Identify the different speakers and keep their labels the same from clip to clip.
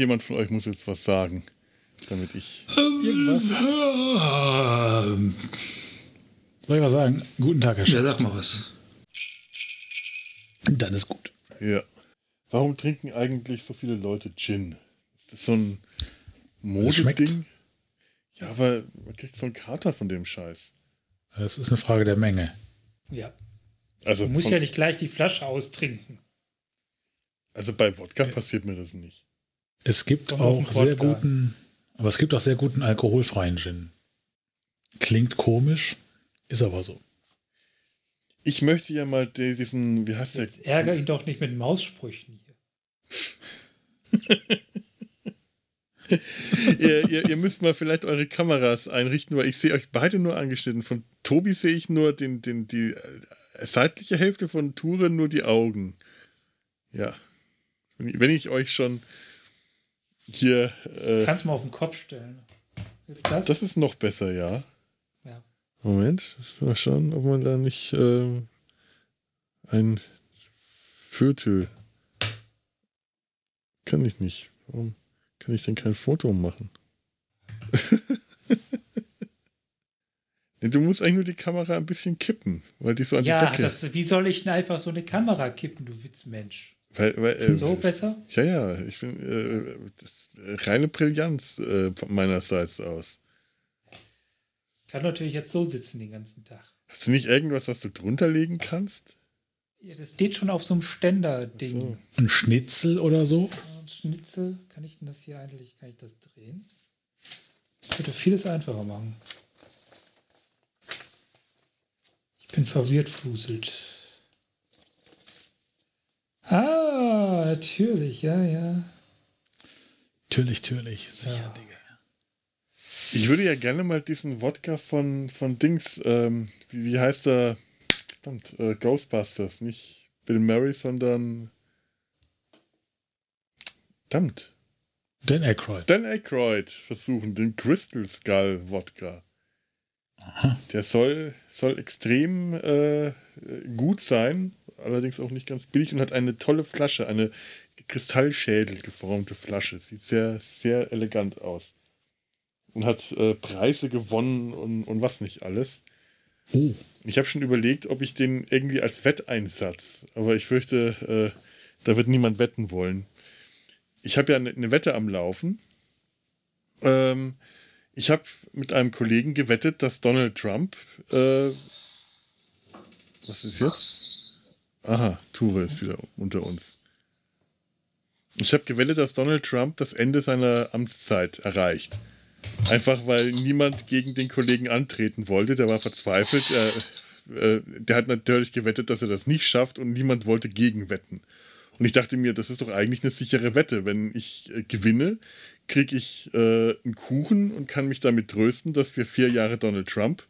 Speaker 1: Irgendjemand von euch muss jetzt was sagen, damit ich.
Speaker 2: Irgendwas. Soll ich was sagen? Guten Tag, Herr
Speaker 3: ja,
Speaker 2: Chef.
Speaker 3: sag mal was.
Speaker 2: Dann ist gut.
Speaker 1: Ja. Warum trinken eigentlich so viele Leute Gin? Ist das so ein. Modeding? Ja, aber man kriegt so einen Kater von dem Scheiß.
Speaker 2: Es ist eine Frage der Menge.
Speaker 4: Ja.
Speaker 1: Also,
Speaker 4: Du musst ja nicht gleich die Flasche austrinken.
Speaker 1: also bei Wodka passiert mir das nicht.
Speaker 2: Es gibt auch sehr guten, aber es gibt auch sehr guten alkoholfreien Gin. Klingt komisch, ist aber so.
Speaker 1: Ich möchte ja mal die- diesen, wie heißt der?
Speaker 4: Jetzt ärger ihn doch nicht mit Maussprüchen hier.
Speaker 1: ihr, ihr, ihr müsst mal vielleicht eure Kameras einrichten, weil ich sehe euch beide nur angeschnitten. Von Tobi sehe ich nur den, den, die äh, seitliche Hälfte von Ture nur die Augen. Ja. Wenn ich, wenn ich euch schon hier. Äh,
Speaker 4: Kannst mal auf den Kopf stellen. Hilft das?
Speaker 1: das ist noch besser, ja.
Speaker 4: Ja.
Speaker 1: Moment, mal schauen, ob man da nicht äh, ein Viertel. Kann ich nicht. Warum kann ich denn kein Foto machen? Du musst eigentlich nur die Kamera ein bisschen kippen, weil die so an die
Speaker 4: ja,
Speaker 1: Decke.
Speaker 4: das, wie soll ich denn einfach so eine Kamera kippen, du Witzmensch?
Speaker 1: Weil, weil, äh,
Speaker 4: So besser?
Speaker 1: Ja, ja, ich bin äh, das ist reine Brillanz äh, von meinerseits aus.
Speaker 4: Kann natürlich jetzt so sitzen den ganzen Tag.
Speaker 1: Hast du nicht irgendwas, was du drunter legen kannst?
Speaker 4: Ja, das steht schon auf so einem Ständer-Ding.
Speaker 1: So.
Speaker 2: Ein Schnitzel oder so?
Speaker 4: Ein Schnitzel. Kann ich denn das hier eigentlich, kann ich das drehen? Das würde vieles einfacher machen. Ich bin verwirrt, Fluselt. Ah, natürlich, ja, ja.
Speaker 2: Natürlich, natürlich. Sicher,
Speaker 4: Ja.
Speaker 2: Digga.
Speaker 1: Ich würde ja gerne mal diesen Wodka von, von Dings, ähm, wie, wie heißt er? Verdammt, äh, Ghostbusters, nicht Bill Murray, sondern. Verdammt.
Speaker 2: Dan Aykroyd.
Speaker 1: Dan Aykroyd versuchen, den Crystal Skull Wodka. Der soll, soll extrem äh, gut sein, allerdings auch nicht ganz billig und hat eine tolle Flasche, eine Kristallschädel geformte Flasche. Sieht sehr, sehr elegant aus. Und hat äh, Preise gewonnen und, und was nicht alles.
Speaker 2: Oh,
Speaker 1: Ich habe schon überlegt, ob ich den irgendwie als Wetteinsatz, aber ich fürchte, äh, da wird niemand wetten wollen. Ich habe ja eine, eine Wette am Laufen. Ähm, ich habe mit einem Kollegen gewettet, dass Donald Trump. Äh, was ist jetzt? Aha, Ture ist wieder unter uns. Ich habe gewettet, dass Donald Trump das Ende seiner Amtszeit erreicht. Einfach weil niemand gegen den Kollegen antreten wollte. Der war verzweifelt. Er, äh, der hat natürlich gewettet, dass er das nicht schafft und niemand wollte gegenwetten. Und ich dachte mir, das ist doch eigentlich eine sichere Wette. Wenn ich äh, gewinne, kriege ich äh, einen Kuchen und kann mich damit trösten, dass wir vier Jahre Donald Trump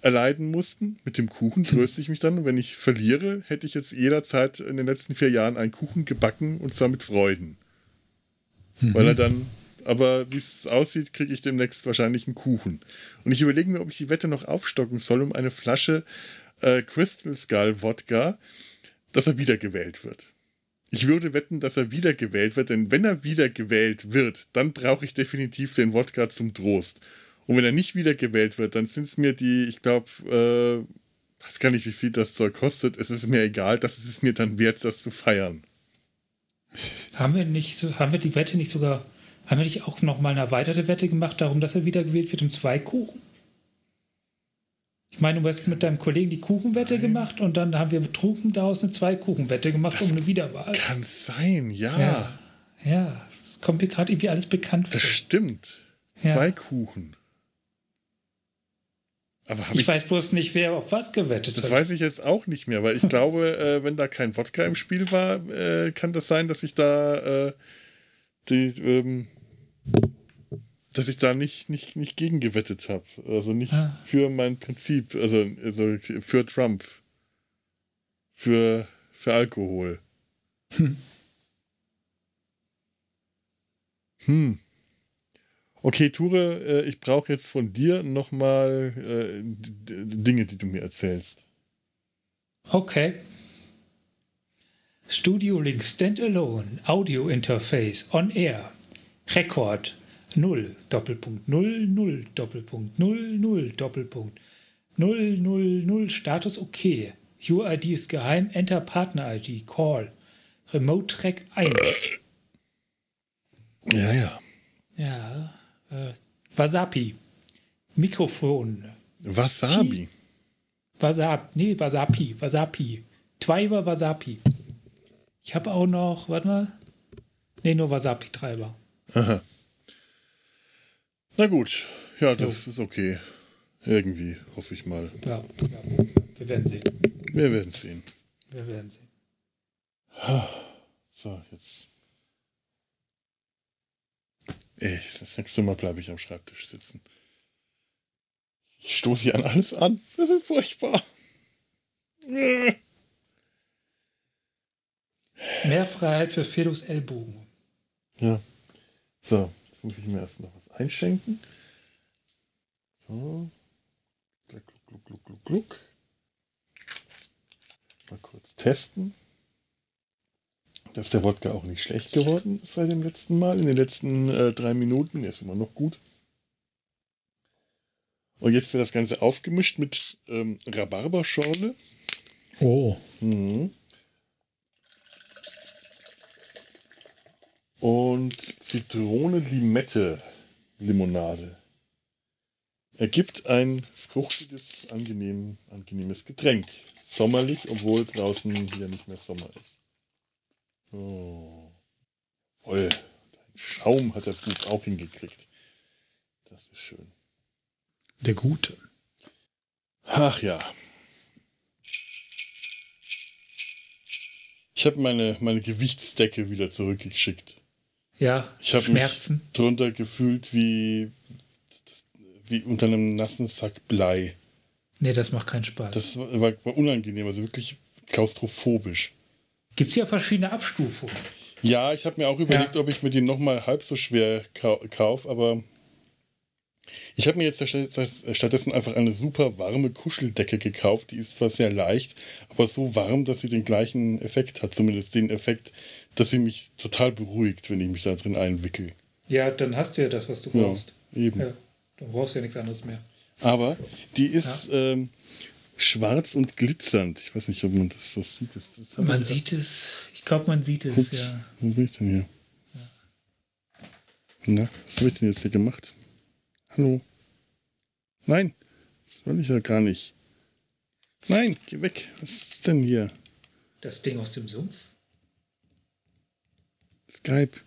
Speaker 1: erleiden mussten. Mit dem Kuchen tröste ich mich dann. Und wenn ich verliere, hätte ich jetzt jederzeit in den letzten vier Jahren einen Kuchen gebacken und zwar mit Freuden. Weil er dann, aber wie es aussieht, kriege ich demnächst wahrscheinlich einen Kuchen. Und ich überlege mir, ob ich die Wette noch aufstocken soll um eine Flasche äh, Crystal Skull Wodka, dass er wiedergewählt wird. Ich würde wetten, dass er wiedergewählt wird, denn wenn er wiedergewählt wird, dann brauche ich definitiv den Wodka zum Trost. Und wenn er nicht wiedergewählt wird, dann sind es mir die, ich glaube, äh, weiß gar nicht, wie viel das Zeug kostet. Es ist mir egal, das ist es mir dann wert, das zu feiern.
Speaker 4: Haben wir nicht so, haben wir die Wette nicht sogar, haben wir nicht auch noch mal eine erweiterte Wette gemacht, darum, dass er wiedergewählt wird um zwei Kuchen? Ich meine, du hast mit deinem Kollegen die Kuchenwette gemacht und dann haben wir betrunken daraus eine Zwei-Kuchen-Wette gemacht um eine Wiederwahl.
Speaker 1: Kann sein, ja.
Speaker 4: Ja. Ja, es kommt mir gerade irgendwie alles bekannt
Speaker 1: Das
Speaker 4: vor.
Speaker 1: stimmt.
Speaker 4: Ja.
Speaker 1: Zwei Kuchen. Ich,
Speaker 4: Ich weiß bloß nicht, wer auf was gewettet
Speaker 1: das
Speaker 4: hat.
Speaker 1: weiß ich jetzt auch nicht mehr, weil ich glaube, äh, wenn da kein Wodka im Spiel war, äh, kann das sein, dass ich da äh, die, ähm, dass ich da nicht, nicht, nicht gegen gewettet habe. Also nicht
Speaker 4: Ah.
Speaker 1: für mein Prinzip, also, also für Trump. Für, für Alkohol. Hm. Okay, Ture, äh, ich brauche jetzt von dir nochmal äh, Dinge, die du mir erzählst.
Speaker 4: Okay. Studio Link Standalone Audio Interface on Air Rekord 0 Doppelpunkt 0 0 Doppelpunkt 0 0 Doppelpunkt 0 0 0 Status okay. UID ist geheim. Enter Partner ID. Call. Remote Track 1.
Speaker 1: Ja, ja.
Speaker 4: Ja. Äh, Wasapi. Mikrofon.
Speaker 1: Wasabi.
Speaker 4: Wasap, nee, Wasapi, Wasapi. Treiber Wasapi. Ich habe auch noch, warte mal. Nee, nur Wasapi-Treiber.
Speaker 1: Aha. Na gut. Ja, das ist okay. Irgendwie, hoffe ich mal.
Speaker 4: Ja, ja, wir werden sehen.
Speaker 1: Wir werden sehen.
Speaker 4: Wir werden sehen.
Speaker 1: So, jetzt. Ey, das nächste Mal bleibe ich am Schreibtisch sitzen. Ich stoße hier an alles an. Das ist furchtbar.
Speaker 4: Mehr Freiheit für Felix Ellbogen.
Speaker 1: Ja. So, jetzt muss ich mir erst noch was einschenken. So. Gluck, gluck, gluck, gluck, gluck. Mal kurz testen. Dass der Wodka auch nicht schlecht geworden ist seit dem letzten Mal. In den letzten äh, drei Minuten. Ist immer noch gut. Und jetzt wird das Ganze aufgemischt mit ähm, Rhabarberschorle.
Speaker 2: Oh,
Speaker 1: Mhm. Und Zitrone-Limette-Limonade. Ergibt ein fruchtiges, angenehm, angenehmes Getränk. Sommerlich, obwohl draußen hier nicht mehr Sommer ist. Oh. Voll. Ein Schaum hat der Bub auch hingekriegt. Das ist schön.
Speaker 2: der Gute.
Speaker 1: Ach ja. Ich habe meine, meine Gewichtsdecke wieder zurückgeschickt.
Speaker 4: Ja,
Speaker 1: Ich habe mich drunter gefühlt wie, wie unter einem nassen Sack Blei.
Speaker 4: Nee, das macht keinen Spaß.
Speaker 1: Das war, war, war unangenehm, also wirklich klaustrophobisch.
Speaker 4: Gibt es ja verschiedene Abstufungen.
Speaker 1: Ja, ich habe mir auch überlegt, ob ich mir die nochmal halb so schwer kau kaufe, aber ich habe mir jetzt statt- stattdessen einfach eine super warme Kuscheldecke gekauft. Die ist zwar sehr leicht, aber so warm, dass sie den gleichen Effekt hat. Zumindest den Effekt, dass sie mich total beruhigt, wenn ich mich da drin einwickel.
Speaker 4: Ja, dann hast du ja das, was du
Speaker 1: Ja,
Speaker 4: brauchst.
Speaker 1: eben.
Speaker 4: Ja, dann brauchst du ja nichts anderes mehr.
Speaker 1: Aber die ist ähm, schwarz und glitzernd. Ich weiß nicht, ob man das so sieht. Das, das
Speaker 4: Man sieht es. Ich glaube, man sieht es,
Speaker 1: Ups,
Speaker 4: ja.
Speaker 1: Wo bin ich denn hier? Na, was habe ich denn jetzt hier gemacht? Hallo? Nein, das will ich ja gar nicht. Nein, geh weg. Was ist denn hier?
Speaker 4: Das Ding aus dem Sumpf.
Speaker 1: Skype.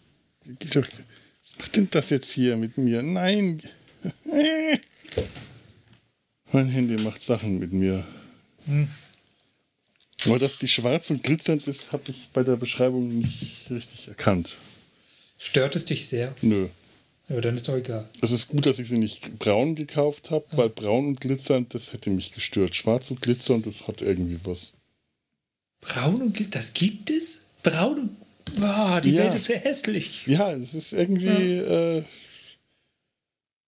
Speaker 1: Doch. Was macht denn das jetzt hier mit mir? Nein. mein Handy macht Sachen mit mir.
Speaker 4: Hm.
Speaker 1: Aber dass die schwarz und glitzernd ist, habe ich bei der Beschreibung nicht richtig erkannt.
Speaker 4: Stört es dich sehr?
Speaker 1: Nö.
Speaker 4: Aber dann ist doch egal.
Speaker 1: Es ist gut, dass ich sie nicht braun gekauft habe, weil braun und glitzernd, das hätte mich gestört. Schwarz und glitzernd, das hat irgendwie was.
Speaker 4: Braun und Gl- das gibt es? Braun und. Boah, die
Speaker 1: Ja.
Speaker 4: Welt ist sehr hässlich.
Speaker 1: Ja, es ist irgendwie. Äh,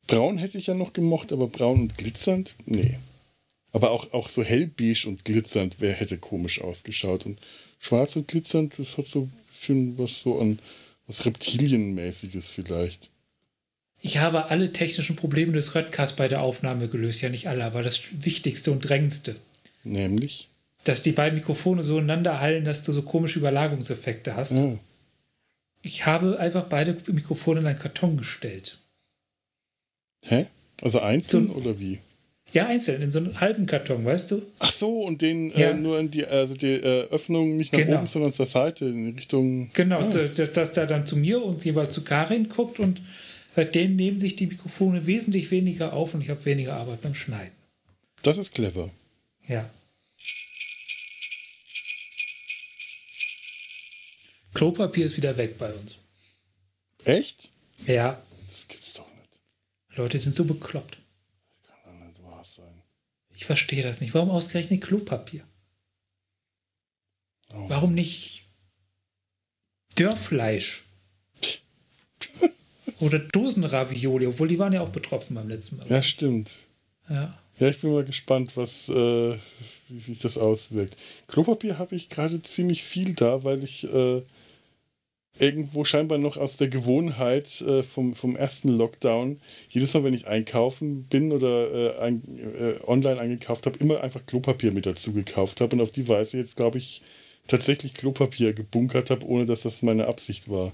Speaker 1: braun hätte ich ja noch gemocht, aber braun und glitzernd? Nee. Aber auch, auch so hellbeige und glitzernd wer hätte komisch ausgeschaut. Und schwarz und glitzernd, das hat so ein bisschen was so an was Reptilienmäßiges vielleicht.
Speaker 4: Ich habe alle technischen Probleme des Röttcast bei der Aufnahme gelöst. Ja, nicht alle, aber das Wichtigste und Drängendste.
Speaker 1: Nämlich.
Speaker 4: Dass die beiden Mikrofone so ineinander hallen, dass du so komische Überlagungseffekte hast.
Speaker 1: Ah,
Speaker 4: Ich habe einfach beide Mikrofone in einen Karton gestellt.
Speaker 1: Hä? Also einzeln
Speaker 4: Zum-
Speaker 1: oder wie?
Speaker 4: Ja, einzeln, in so einen halben Karton, weißt du?
Speaker 1: Ach so, und den
Speaker 4: Ja.
Speaker 1: äh, nur in die, also die äh, Öffnung nicht nach
Speaker 4: Genau.
Speaker 1: oben, sondern zur Seite, in Richtung.
Speaker 4: Genau,
Speaker 1: Ah.
Speaker 4: so, dass das da dann zu mir und jeweils zu Karin guckt und seitdem nehmen sich die Mikrofone wesentlich weniger auf und ich habe weniger Arbeit beim Schneiden.
Speaker 1: Das ist clever.
Speaker 4: Ja. Klopapier ist wieder weg bei uns.
Speaker 1: Echt?
Speaker 4: Ja,
Speaker 1: Das gibt's doch nicht.
Speaker 4: Leute sind so bekloppt.
Speaker 1: Kann doch nicht wahr sein.
Speaker 4: Ich verstehe das nicht. Warum ausgerechnet Klopapier?
Speaker 1: Oh.
Speaker 4: Warum nicht Dörrfleisch? Oder Dosenravioli, obwohl die waren ja auch betroffen beim letzten Mal.
Speaker 1: Ja, stimmt.
Speaker 4: Ja.
Speaker 1: Ja, ich bin mal gespannt, was, äh, wie sich das auswirkt. Klopapier habe ich gerade ziemlich viel da, weil ich äh, irgendwo scheinbar noch aus der Gewohnheit äh, vom, vom ersten Lockdown, jedes Mal, wenn ich einkaufen bin oder äh, ein, äh, online eingekauft habe, immer einfach Klopapier mit dazu gekauft habe und auf die Weise jetzt, glaube ich, tatsächlich Klopapier gebunkert habe, ohne dass das meine Absicht war.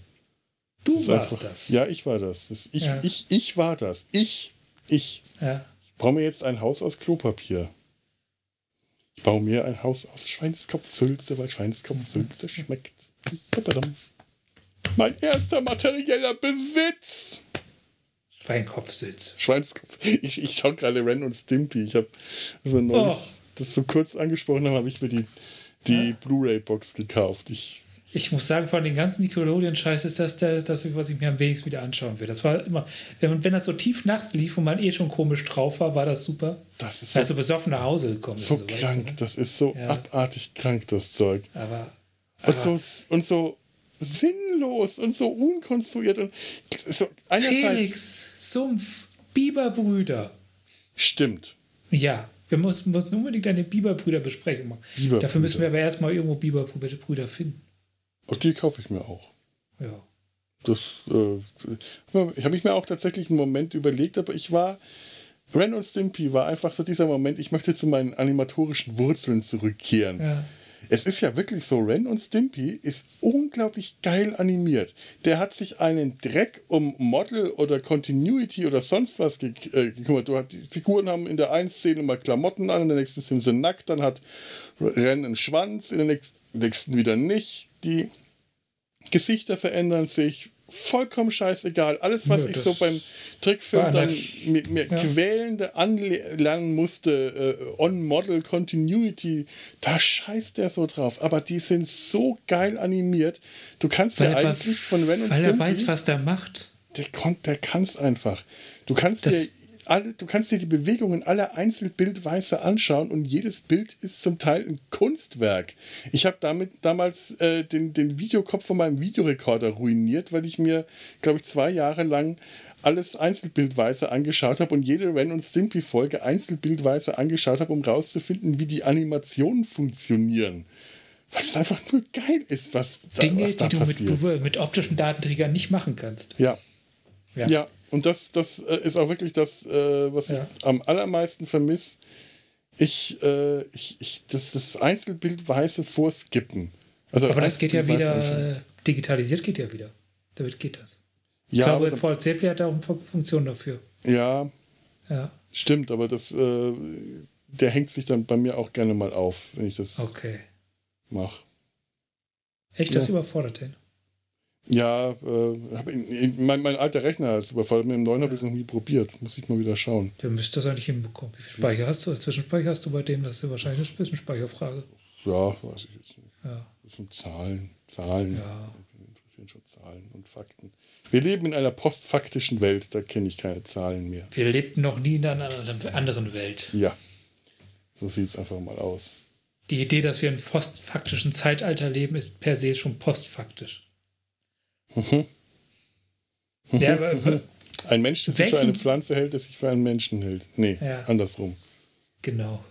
Speaker 4: Du
Speaker 1: ist
Speaker 4: warst
Speaker 1: einfach-
Speaker 4: das.
Speaker 1: Ja, ich war das. das ich,
Speaker 4: Ja.
Speaker 1: ich, ich war das. Ich, ich.
Speaker 4: Ja.
Speaker 1: Ich baue mir jetzt ein Haus aus Klopapier. Ich baue mir ein Haus aus Schweinskopfsülze, weil Schweinskopfsülze schmeckt. Papadam. Mein erster materieller Besitz.
Speaker 4: Schweinkopfsülze.
Speaker 1: Schweinskopf. Ich, ich schaue gerade Ren und Stimpy. Ich habe also neulich
Speaker 4: Oh.
Speaker 1: das so kurz angesprochen, habe, habe ich mir die, die Blu-ray-Box gekauft. Ich,
Speaker 4: Ich muss sagen, von den ganzen Nickelodeon-Scheiß ist das der, das, was ich mir am wenigsten wieder anschauen will. Das war immer, wenn, wenn das so tief nachts lief und man eh schon komisch drauf war, war das super.
Speaker 1: das ist so,
Speaker 4: Also besoffen nach Hause gekommen ist.
Speaker 1: so
Speaker 4: und du,
Speaker 1: krank.
Speaker 4: ne?
Speaker 1: Das ist so
Speaker 4: Ja.
Speaker 1: abartig krank, das Zeug.
Speaker 4: Aber,
Speaker 1: Und
Speaker 4: aber
Speaker 1: so, und so sinnlos und so unkonstruiert. Und so
Speaker 4: Felix, Sumpf, Biberbrüder.
Speaker 1: stimmt.
Speaker 4: Ja, wir müssen, müssen unbedingt eine Biberbrüder-Besprechung machen.
Speaker 1: Biberbrüder.
Speaker 4: Dafür müssen wir aber erstmal irgendwo Biberbrüder finden.
Speaker 1: Und die kaufe ich mir auch.
Speaker 4: Ja.
Speaker 1: Das äh, habe ich mir auch tatsächlich einen Moment überlegt, aber ich war. Ren und Stimpy war einfach so dieser Moment, ich möchte zu meinen animatorischen Wurzeln zurückkehren.
Speaker 4: ja.
Speaker 1: Es ist ja wirklich so, Ren und Stimpy ist unglaublich geil animiert. Der hat sich einen Dreck um Model oder Continuity oder sonst was ge äh, gekümmert. Hat, die Figuren haben in der einen Szene mal Klamotten an, in der nächsten sind sie nackt, dann hat Ren einen Schwanz, in der nächsten wieder nicht. Die Gesichter verändern sich. Vollkommen scheißegal. Alles, was
Speaker 4: Nö,
Speaker 1: ich so beim Trickfilm
Speaker 4: war
Speaker 1: dann mir, mir
Speaker 4: Ja.
Speaker 1: quälende anlernen musste, äh, On-Model Continuity, da scheißt der so drauf. Aber die sind so geil animiert. Du kannst
Speaker 4: Weil
Speaker 1: ja
Speaker 4: er-
Speaker 1: eigentlich von Ren und
Speaker 4: Weil er
Speaker 1: Stimpy,
Speaker 4: weiß, was der macht.
Speaker 1: der, der kann es einfach. Du kannst dir
Speaker 4: Das-
Speaker 1: alle, du kannst dir die Bewegungen aller Einzelbildweise anschauen und jedes Bild ist zum Teil ein Kunstwerk. Ich habe damit damals äh, den, den Videokopf von meinem Videorekorder ruiniert, weil ich mir, glaube ich, zwei Jahre lang alles einzelbildweise angeschaut habe und jede Ren und Stimpy Folge einzelbildweise angeschaut habe, um rauszufinden, wie die Animationen funktionieren. Es einfach nur geil ist, was da,
Speaker 4: Dinge,
Speaker 1: was da
Speaker 4: die du
Speaker 1: passiert.
Speaker 4: mit, mit optischen Datenträgern nicht machen kannst.
Speaker 1: Ja.
Speaker 4: Ja.
Speaker 1: Ja, und das, das äh, ist auch wirklich das, äh, was
Speaker 4: Ja.
Speaker 1: ich am allermeisten vermisse. Ich, äh, ich, ich, das, das Einzelbildweise vorskippen. Also
Speaker 4: Aber das geht ja wieder, digitalisiert geht ja wieder. Damit geht das. Ich
Speaker 1: Ja,
Speaker 4: glaube,
Speaker 1: aber,
Speaker 4: VLC Play hat da auch eine Fun- Funktion dafür.
Speaker 1: ja,
Speaker 4: Ja,
Speaker 1: stimmt, aber das, äh, der hängt sich dann bei mir auch gerne mal auf, wenn ich das
Speaker 4: okay.
Speaker 1: mache.
Speaker 4: Echt, das
Speaker 1: Ja.
Speaker 4: überfordert den.
Speaker 1: Ja, äh, mein, mein alter Rechner als überfallen. Mit dem neuen habe ich es noch nie probiert. Muss ich mal wieder schauen.
Speaker 4: Du müsstest das eigentlich hinbekommen. Wie viel Speicher hast du? Zwischenspeicher hast du bei dem? Das ist ja wahrscheinlich eine Zwischenspeicherfrage.
Speaker 1: Ja, weiß ich jetzt nicht.
Speaker 4: Ja,
Speaker 1: Das sind Zahlen. Zahlen.
Speaker 4: ja.
Speaker 1: Mich interessieren schon Zahlen und Fakten. Wir leben in einer postfaktischen Welt, da kenne ich keine Zahlen mehr.
Speaker 4: Wir lebten noch nie in einer anderen- anderen Welt.
Speaker 1: Ja, so sieht es einfach mal aus.
Speaker 4: Die Idee, dass wir in postfaktischen Zeitalter leben, ist per se schon postfaktisch.
Speaker 1: Mhm.
Speaker 4: Ja, aber,
Speaker 1: Ein Mensch, der sich für eine Pflanze hält, der sich für einen Menschen hält. Nee,
Speaker 4: Ja.
Speaker 1: andersrum.
Speaker 4: genau.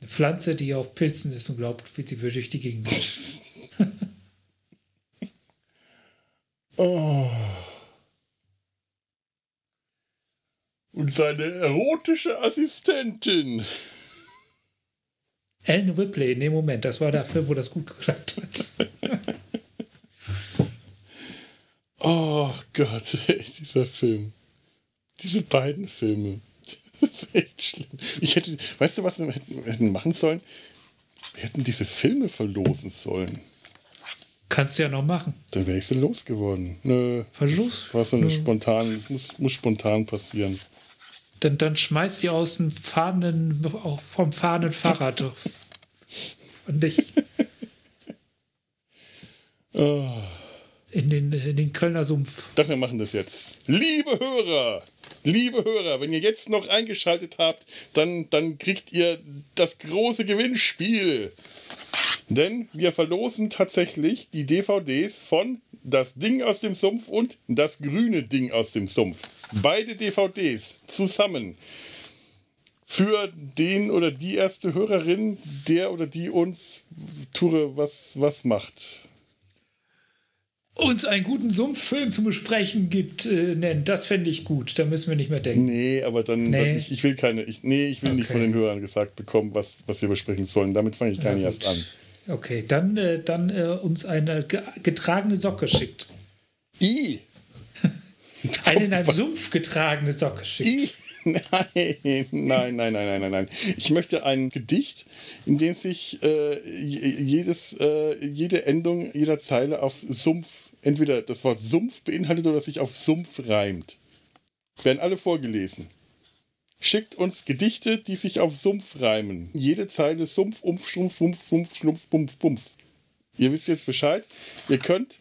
Speaker 4: Eine Pflanze, die auf Pilzen ist und glaubt, wie sie würde durch die Gegend.
Speaker 1: Oh. Und seine erotische Assistentin.
Speaker 4: Ellen Ripley in dem Moment, das war dafür, wo das gut geklappt hat.
Speaker 1: Oh Gott, ey, dieser Film. Diese beiden Filme. Das ist echt schlimm. Ich hätte, weißt du, was wir hätten, hätten machen sollen? Wir hätten diese Filme verlosen sollen.
Speaker 4: Kannst du ja noch machen.
Speaker 1: Dann wäre ich sie losgeworden. Nö.
Speaker 4: Verlust?
Speaker 1: War so eine
Speaker 4: Nö.
Speaker 1: spontan, es muss, muss spontan passieren.
Speaker 4: Dann, dann schmeißt die aus dem fahrenden, vom fahrenden Fahrrad. Und dich
Speaker 1: Oh.
Speaker 4: In den, in den Kölner Sumpf.
Speaker 1: Doch, wir machen das jetzt. Liebe Hörer, liebe Hörer, wenn ihr jetzt noch eingeschaltet habt, dann, dann kriegt ihr das große Gewinnspiel. Denn wir verlosen tatsächlich die DVDs von Das Ding aus dem Sumpf und Das grüne Ding aus dem Sumpf. Beide DVDs zusammen. für den oder die erste Hörerin, der oder die uns, Ture, was, was macht.
Speaker 4: Uns einen guten Sumpffilm zu besprechen gibt, äh, nennt. Das fände ich gut. Da müssen wir nicht mehr denken.
Speaker 1: Nee, aber dann,
Speaker 4: Nee.
Speaker 1: ich, ich will keine, ich, nee, ich will nicht
Speaker 4: Okay.
Speaker 1: von den Hörern gesagt bekommen, was, was wir besprechen sollen. Damit fange ich gar nicht erst an.
Speaker 4: Okay, dann, äh, dann äh, uns eine ge getragene Socke schickt.
Speaker 1: I!
Speaker 4: Eine in einem Sumpf getragene Socke schickt.
Speaker 1: I! Nein, nein, nein, nein, nein, nein. Ich möchte ein Gedicht, in dem sich äh, jedes, äh, jede Endung jeder Zeile auf Sumpf, entweder das Wort Sumpf beinhaltet oder sich auf Sumpf reimt. Werden alle vorgelesen. Schickt uns Gedichte, die sich auf Sumpf reimen. Jede Zeile Sumpf, Umf, Schlumpf, Wumpf, Sumpf, Schlumpf, Bumpf, Bumpf. Ihr wisst jetzt Bescheid. Ihr könnt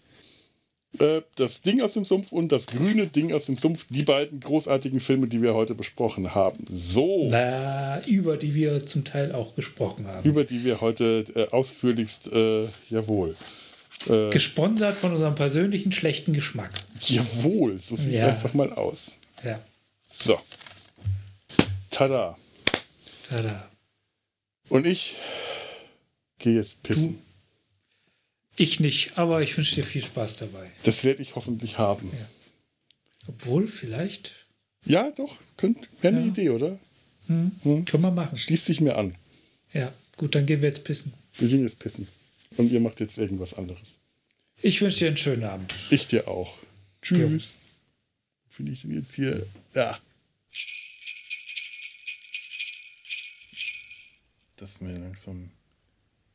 Speaker 1: äh, das Ding aus dem Sumpf und das grüne Ding aus dem Sumpf, die beiden großartigen Filme, die wir heute besprochen haben. So,
Speaker 4: Na, über die wir zum Teil auch gesprochen haben.
Speaker 1: über die wir heute äh, ausführlichst, äh, jawohl. Äh,
Speaker 4: Gesponsert von unserem persönlichen schlechten Geschmack.
Speaker 1: jawohl, so sieht es
Speaker 4: Ja.
Speaker 1: einfach mal aus.
Speaker 4: Ja,
Speaker 1: So. Tada.
Speaker 4: tada.
Speaker 1: Und ich gehe jetzt pissen.
Speaker 4: Ich nicht, aber ich wünsche dir viel Spaß dabei.
Speaker 1: Das werde ich hoffentlich haben.
Speaker 4: Obwohl, vielleicht
Speaker 1: Ja, doch, könnt, wäre eine
Speaker 4: Ja.
Speaker 1: Idee, oder?
Speaker 4: können wir machen.
Speaker 1: Schließ dich mir an.
Speaker 4: Ja, gut, dann gehen wir jetzt pissen.
Speaker 1: Wir gehen jetzt pissen. Und ihr macht jetzt irgendwas anderes.
Speaker 4: Ich wünsche dir einen schönen Abend.
Speaker 1: Ich dir auch. Tschüss. Finde ich denn jetzt hier? Ja. Das ist mir langsam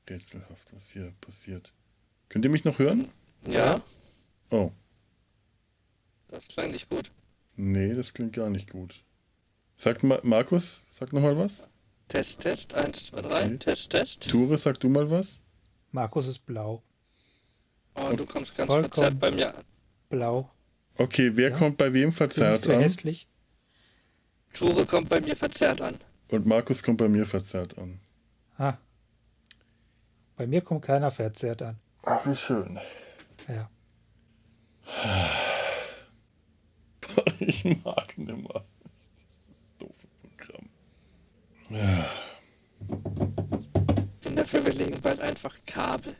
Speaker 1: rätselhaft, was hier passiert. Könnt ihr mich noch hören?
Speaker 5: Ja,
Speaker 1: Oh,
Speaker 5: das klang nicht gut.
Speaker 1: nee, das klingt gar nicht gut. Sagt Ma Markus, sag noch mal was.
Speaker 5: Test, Test, 1, 2, 3,
Speaker 1: Okay.
Speaker 5: Test, Test.
Speaker 1: Ture, sag du mal was.
Speaker 4: Markus ist blau.
Speaker 5: Oh, du kommst ganz
Speaker 4: Vollkommen.
Speaker 5: verzerrt bei mir an.
Speaker 4: Blau.
Speaker 1: Okay, wer
Speaker 4: Ja.
Speaker 1: kommt bei wem verzerrt
Speaker 4: so
Speaker 1: an?
Speaker 4: hässlich?
Speaker 5: Ture kommt bei mir verzerrt an.
Speaker 1: Und Markus kommt bei mir verzerrt an.
Speaker 4: Ah. Bei mir kommt keiner verzerrt an.
Speaker 1: Ach, wie schön.
Speaker 4: Ja.
Speaker 1: Ich mag nimmer. Doofe Programm. Ja.
Speaker 5: Dafür, wir legen bald einfach Kabel.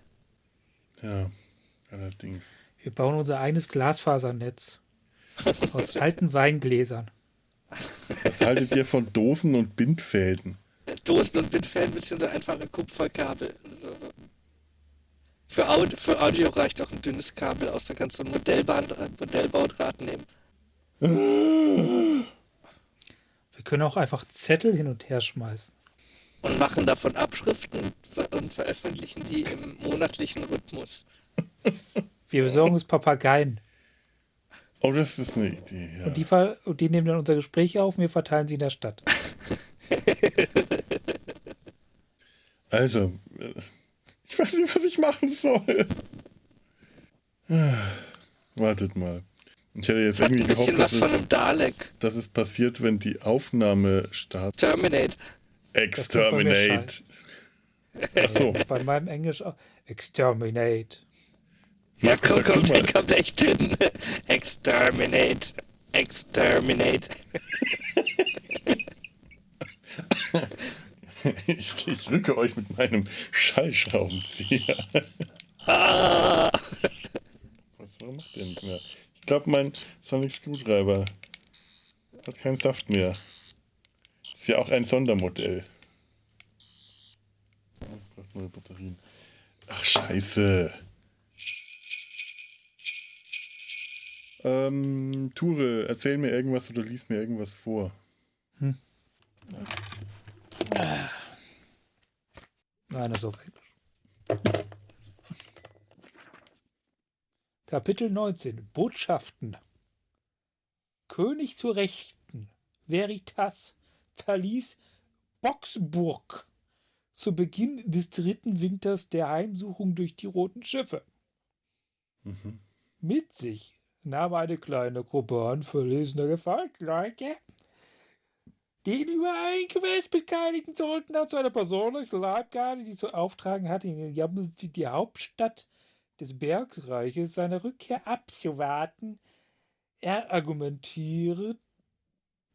Speaker 1: Ja, allerdings.
Speaker 4: Wir bauen unser eigenes Glasfasernetz. Aus alten Weingläsern.
Speaker 1: Was haltet ihr von Dosen und Bindfäden?
Speaker 5: Dosen und Bindfäden bzw. einfache Kupferkabel. Für, Audio, für Audio reicht auch ein dünnes Kabel aus. Da kannst du ein äh, Modellbaudraht nehmen.
Speaker 4: Wir können auch einfach Zettel hin und her schmeißen.
Speaker 5: Und machen davon Abschriften und und veröffentlichen die im monatlichen Rhythmus.
Speaker 4: Wir besorgen uns Papageien.
Speaker 1: Oh, das ist eine Idee. Ja.
Speaker 4: Und, die, und die nehmen dann unser Gespräch auf und wir verteilen sie in der Stadt.
Speaker 1: Also, äh, ich weiß nicht, was ich machen soll. Wartet mal. Ich hätte jetzt irgendwie gehofft, dass es, dass es passiert, wenn die Aufnahme startet.
Speaker 5: Terminate.
Speaker 1: Exterminate. Ach so.
Speaker 4: Bei meinem Englisch auch. Exterminate.
Speaker 5: Ja,
Speaker 1: Markus,
Speaker 5: komm, der kommt echt hin. Exterminate. Exterminate.
Speaker 1: Ich, ich rücke euch mit meinem Schallschraubenzieher.
Speaker 5: Ah.
Speaker 1: Was macht mehr? Ich glaube, mein Sonic Screwdriver hat keinen Saft mehr. Ist ja auch ein Sondermodell. Ich brauche neue Batterien. Ach, scheiße. Ähm, Ture, erzähl mir irgendwas oder lies mir irgendwas vor.
Speaker 4: Nein, das ist auf Englisch. Kapitel 19. Botschaften. König zur Rechten, Veritas, verließ Boxburg zu Beginn des dritten Winters der Heimsuchung durch die roten Schiffe.
Speaker 1: Mhm.
Speaker 4: Mit sich nahm eine kleine Gruppe an verlesener Gefolgsleute, den über ein Gewäß beteiligen sollten, als eine persönliche Leibgarde, die zu auftragen hatte, in Yamsi, die Hauptstadt des Bergreiches, seine Rückkehr abzuwarten. Er argumentiert,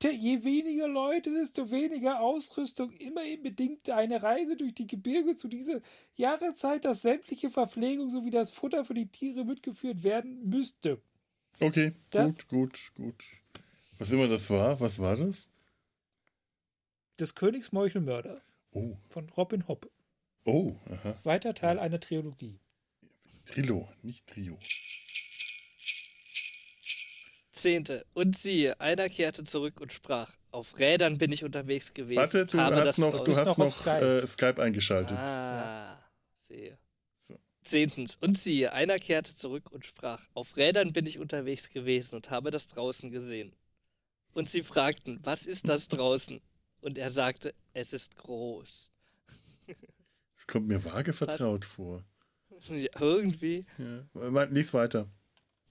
Speaker 4: je weniger Leute, desto weniger Ausrüstung. Immerhin bedingt eine Reise durch die Gebirge zu dieser Jahreszeit, dass sämtliche Verpflegung sowie das Futter für die Tiere mitgeführt werden müsste.
Speaker 1: Okay,
Speaker 4: Ja.
Speaker 1: gut, gut, gut. Was immer das war, was war das?
Speaker 4: Des Königs Meuchelmörder
Speaker 1: Oh,
Speaker 4: von Robin Hobb.
Speaker 1: oh, aha.
Speaker 4: Zweiter Teil einer Trilogie.
Speaker 1: Trilo, nicht Trio.
Speaker 5: Zehnte. Und siehe, einer kehrte zurück und sprach: Auf Rädern bin ich unterwegs gewesen.
Speaker 1: Warte, du
Speaker 5: habe
Speaker 1: hast
Speaker 5: das
Speaker 1: noch, du
Speaker 5: draußen-
Speaker 1: hast
Speaker 4: noch
Speaker 1: noch
Speaker 4: Skype.
Speaker 1: Äh, Skype eingeschaltet.
Speaker 5: Ah, sehe.
Speaker 1: So.
Speaker 5: Zehntens. Und siehe, einer kehrte zurück und sprach: Auf Rädern bin ich unterwegs gewesen und habe das draußen gesehen. Und sie fragten: Was ist das draußen? Und er sagte: Es ist groß.
Speaker 1: Das kommt mir vage vertraut vor.
Speaker 5: Ja, irgendwie.
Speaker 1: Ja. Lies weiter.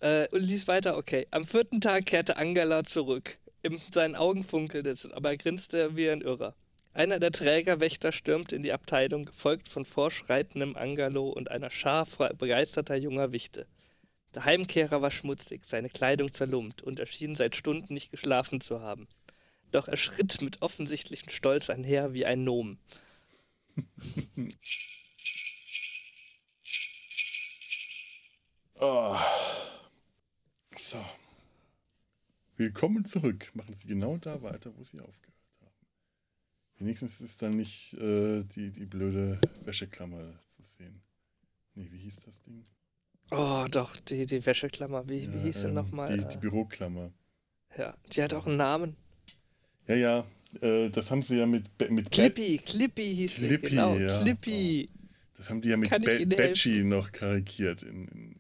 Speaker 5: Äh, und lies weiter, okay. Am vierten Tag kehrte Angela zurück. In seinen Augen funkelte es, aber er grinste wie ein Irrer. Einer der Trägerwächter stürmte in die Abteilung, gefolgt von vorschreitendem Angelo und einer Schar begeisterter junger Wichte. Der Heimkehrer war schmutzig, seine Kleidung zerlumpt und er schien seit Stunden nicht geschlafen zu haben. Doch er schritt mit offensichtlichem Stolz einher wie ein Nom.
Speaker 1: Ah. So. Willkommen zurück. Machen Sie genau da weiter, wo Sie aufgehört haben. Wenigstens ist dann nicht äh, die, die blöde Wäscheklammer zu sehen. Nee, wie hieß das Ding?
Speaker 5: Oh, doch, die, die Wäscheklammer, wie, wie
Speaker 1: Ja,
Speaker 5: hieß sie
Speaker 1: ähm,
Speaker 5: nochmal?
Speaker 1: Die, die Büroklammer.
Speaker 5: ja, die hat auch einen Namen.
Speaker 1: Ja, ja, äh, das haben sie ja mit, mit
Speaker 5: Clippy, Clippy hieß sie,
Speaker 1: Clippy,
Speaker 5: genau,
Speaker 1: ja.
Speaker 5: Clippy.
Speaker 1: Das haben die ja mit Be Batchy noch karikiert in, in,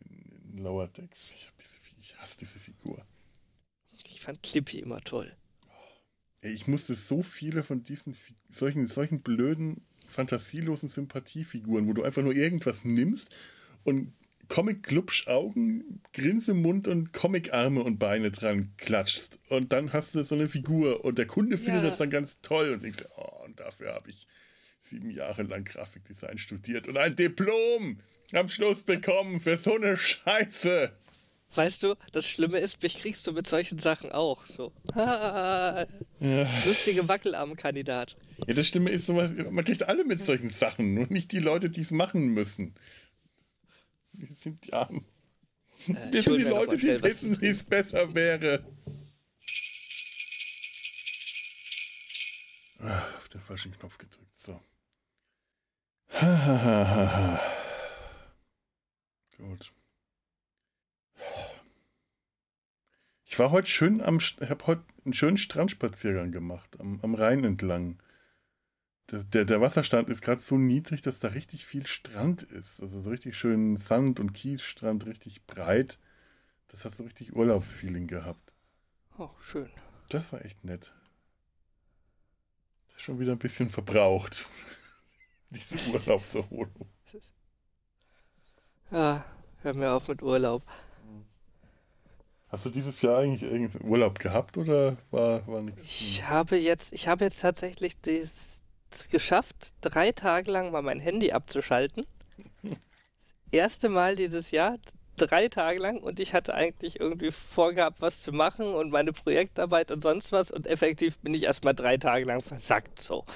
Speaker 1: in Lower Decks. Ich, hab diese, ich hasse diese Figur.
Speaker 5: Ich fand Clippy immer toll.
Speaker 1: Ich musste so viele von diesen solchen, solchen blöden, fantasielosen Sympathiefiguren, wo du einfach nur irgendwas nimmst und Comic-Glubsch-Augen, Grinsemund und Comic-Arme und Beine dran klatschst. Und dann hast du so eine Figur und der Kunde findet
Speaker 5: Ja.
Speaker 1: das dann ganz toll und denkst, oh, und dafür habe ich sieben Jahre lang Grafikdesign studiert und ein Diplom am Schluss bekommen für so eine Scheiße.
Speaker 5: Weißt du, das Schlimme ist, mich kriegst du mit solchen Sachen auch. So. Lustige Wackelarm-Kandidat.
Speaker 1: Ja, das Stimme ist man kriegt alle mit solchen Sachen, nur nicht die Leute, die es machen müssen. Wir sind die Armen.
Speaker 5: Äh,
Speaker 1: Wir sind die Leute, die wissen, wie es besser wäre. Ah, auf den falschen Knopf gedrückt. So. Gut. Ich war heute schön am, habe heute einen schönen Strandspaziergang gemacht, am, am Rhein entlang. Das, der, der Wasserstand ist gerade so niedrig, dass da richtig viel Strand ist. Also so richtig schön Sand- und Kiesstrand, richtig breit. Das hat so richtig Urlaubsfeeling gehabt.
Speaker 5: Oh, schön.
Speaker 1: Das war echt nett. Das ist schon wieder ein bisschen verbraucht. Diese Urlaubserholung.
Speaker 5: Ah, hör mir auf mit Urlaub.
Speaker 1: Hast du dieses Jahr eigentlich irgendwie Urlaub gehabt oder war, war nichts?
Speaker 5: Ich habe jetzt, ich habe jetzt tatsächlich das geschafft, drei Tage lang mal mein Handy abzuschalten. Das erste Mal dieses Jahr, drei Tage lang, und ich hatte eigentlich irgendwie vorgehabt, was zu machen und meine Projektarbeit und sonst was, und effektiv bin ich erstmal drei Tage lang versackt. So.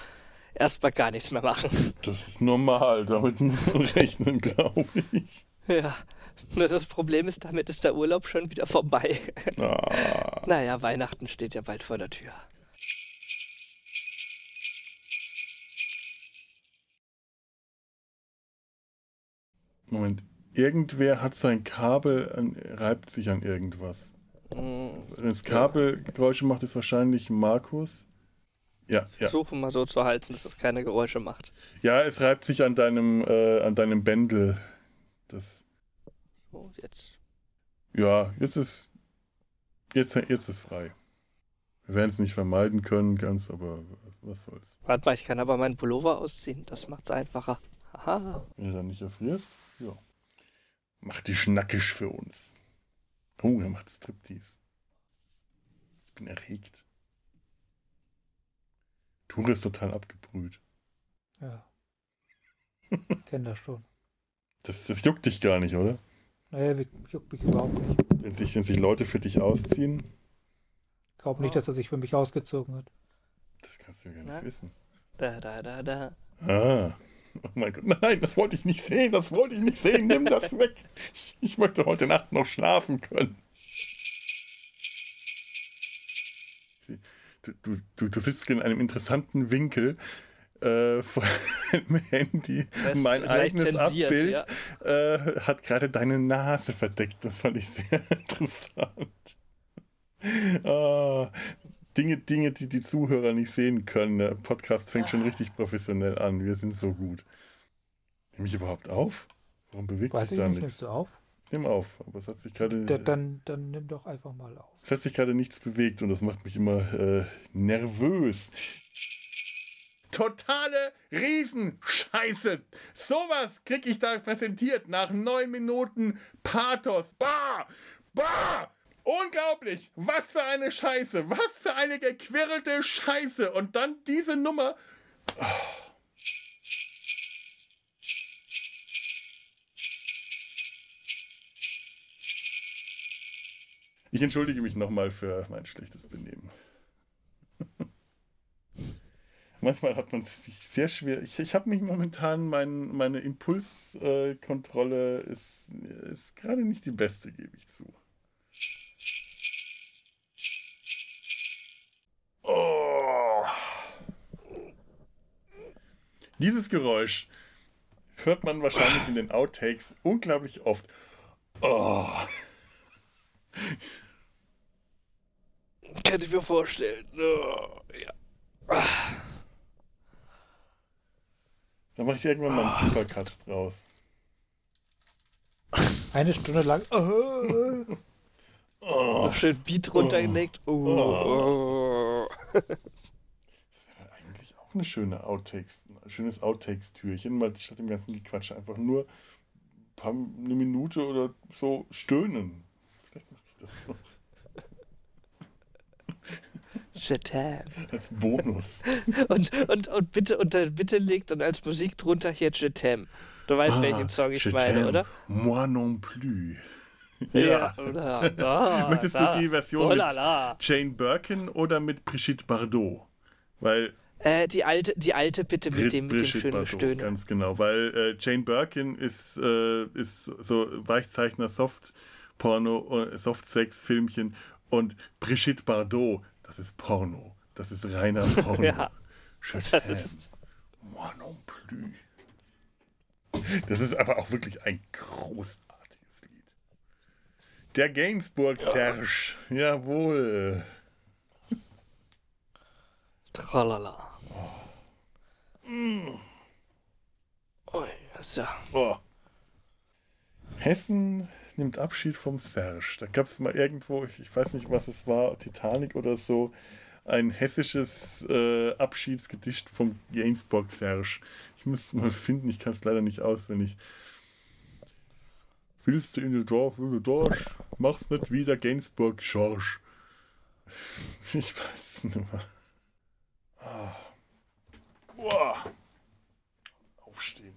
Speaker 5: Erstmal gar nichts mehr machen.
Speaker 1: Das ist normal, damit muss man rechnen, glaube ich.
Speaker 5: Ja. Nur das Problem ist, damit ist der Urlaub schon wieder vorbei.
Speaker 1: Ah,
Speaker 5: naja, Weihnachten steht ja bald vor der Tür.
Speaker 1: Moment. Irgendwer hat sein Kabel, an, reibt sich an irgendwas.
Speaker 5: Hm,
Speaker 1: Wenn das Kabel Geräusche macht, ist wahrscheinlich Markus. Ja, ja.
Speaker 5: Versuche mal so zu halten, dass es keine Geräusche macht.
Speaker 1: Ja, es reibt sich an deinem, äh, an deinem Bändel. Das,
Speaker 5: So, jetzt.
Speaker 1: ja, jetzt ist, jetzt, jetzt ist frei. Wir werden es nicht vermeiden können, ganz, aber was soll's.
Speaker 5: Warte mal, ich kann aber meinen Pullover ausziehen. Das macht's einfacher. Haha.
Speaker 1: Wenn du dann nicht erfrierst, ja. Mach dich schnackisch für uns. Oh, er macht Striptease. Ich bin erregt. Ture ist total abgebrüht.
Speaker 4: Ja. Kenn das schon.
Speaker 1: Das, das juckt dich gar nicht, oder?
Speaker 4: Naja, juckt mich überhaupt nicht.
Speaker 1: Wenn sich, wenn sich Leute für dich ausziehen.
Speaker 4: glaube nicht, dass er sich für mich ausgezogen hat.
Speaker 1: Das kannst du ja gar nicht
Speaker 5: Na?
Speaker 1: wissen.
Speaker 5: Da, da, da, da.
Speaker 1: Ah. Oh mein Gott, nein, das wollte ich nicht sehen, das wollte ich nicht sehen, nimm das weg. Ich, ich möchte heute Nacht noch schlafen können. Du, du, du, du sitzt in einem interessanten Winkel äh, vor deinem Handy.
Speaker 5: Das
Speaker 1: mein eigenes
Speaker 5: zensiert,
Speaker 1: Abbild äh, hat gerade deine Nase verdeckt. Das fand ich sehr interessant. Ah, Dinge, Dinge, die die Zuhörer nicht sehen können. Der Podcast fängt schon richtig professionell an. Wir sind so gut. Nehme ich überhaupt auf? Warum bewegt
Speaker 4: Weiß
Speaker 1: sich
Speaker 4: ich
Speaker 1: da
Speaker 4: nicht,
Speaker 1: nichts?
Speaker 4: nimmst du auf?
Speaker 1: Nimm auf, aber es hat sich gerade
Speaker 4: Da, dann, dann nimm doch einfach mal auf.
Speaker 1: es hat sich gerade nichts bewegt und das macht mich immer äh, nervös. Totale Riesenscheiße. Sowas krieg ich da präsentiert nach neun Minuten Pathos. Bah! Bah! Unglaublich! Was für eine Scheiße! Was für eine gequirlte Scheiße! Und dann diese Nummer. Ich entschuldige mich nochmal für mein schlechtes Benehmen. Manchmal hat man sich sehr schwer. Ich, ich habe mich momentan, mein, meine Impulskontrolle ist, ist gerade nicht die beste, gebe ich zu. Oh. Dieses Geräusch hört man wahrscheinlich in den Outtakes unglaublich oft. Oh.
Speaker 5: Könnte ich mir vorstellen. Oh, ja.
Speaker 1: Da mache ich irgendwann mal einen Supercut draus.
Speaker 4: Eine Stunde lang.
Speaker 1: Oh.
Speaker 5: Noch schön Beat runtergelegt. Oh. Oh.
Speaker 1: Das wäre eigentlich auch eine schöne Outtakes, ein schönes Outtakes-Türchen, mal statt dem ganzen Gequatsche einfach nur ein paar, eine Minute oder so stöhnen. Vielleicht mache ich das noch
Speaker 5: Jetam.
Speaker 1: als Bonus.
Speaker 5: Und, und, und bitte, und dann bitte legt dann als Musik drunter hier Jetam. Du weißt, welchen Song ich
Speaker 1: Ah,
Speaker 5: meine, oder?
Speaker 1: Moi non plus.
Speaker 5: Ja. oder? Ah,
Speaker 1: Möchtest
Speaker 5: da.
Speaker 1: du die Version
Speaker 5: Oh
Speaker 1: mit
Speaker 5: la la.
Speaker 1: Jane Birkin oder mit Brigitte Bardot? Weil
Speaker 5: Äh, die alte, die alte bitte mit dem, mit dem schönen
Speaker 1: Bardot,
Speaker 5: Stöhnen.
Speaker 1: Ganz genau, weil äh, Jane Birkin ist, äh, ist so Weichzeichner, Soft-Porno, äh, Soft-Sex-Filmchen und Brigitte Bardot, das ist Porno. Das ist reiner Porno.
Speaker 5: Ja,
Speaker 1: Je
Speaker 5: Das ist.
Speaker 1: Moi non plus. Das ist aber auch wirklich ein großartiges Lied. Der Gainsbourg Serge. Jawohl.
Speaker 5: Tralala. Oh, ja, so.
Speaker 1: Oh. Hessen nimmt Abschied vom Serge. Da gab es mal irgendwo, ich, ich weiß nicht, was es war, Titanic oder so, ein hessisches äh, Abschiedsgedicht vom Gainsbourg Serge. Ich müsste es mal finden, ich kann es leider nicht auswendig. Willst du in den Dorf, will du durch? Mach's nicht wieder Gainsbourg George. Ich weiß es nicht mehr. Ah. Boah. Aufstehen.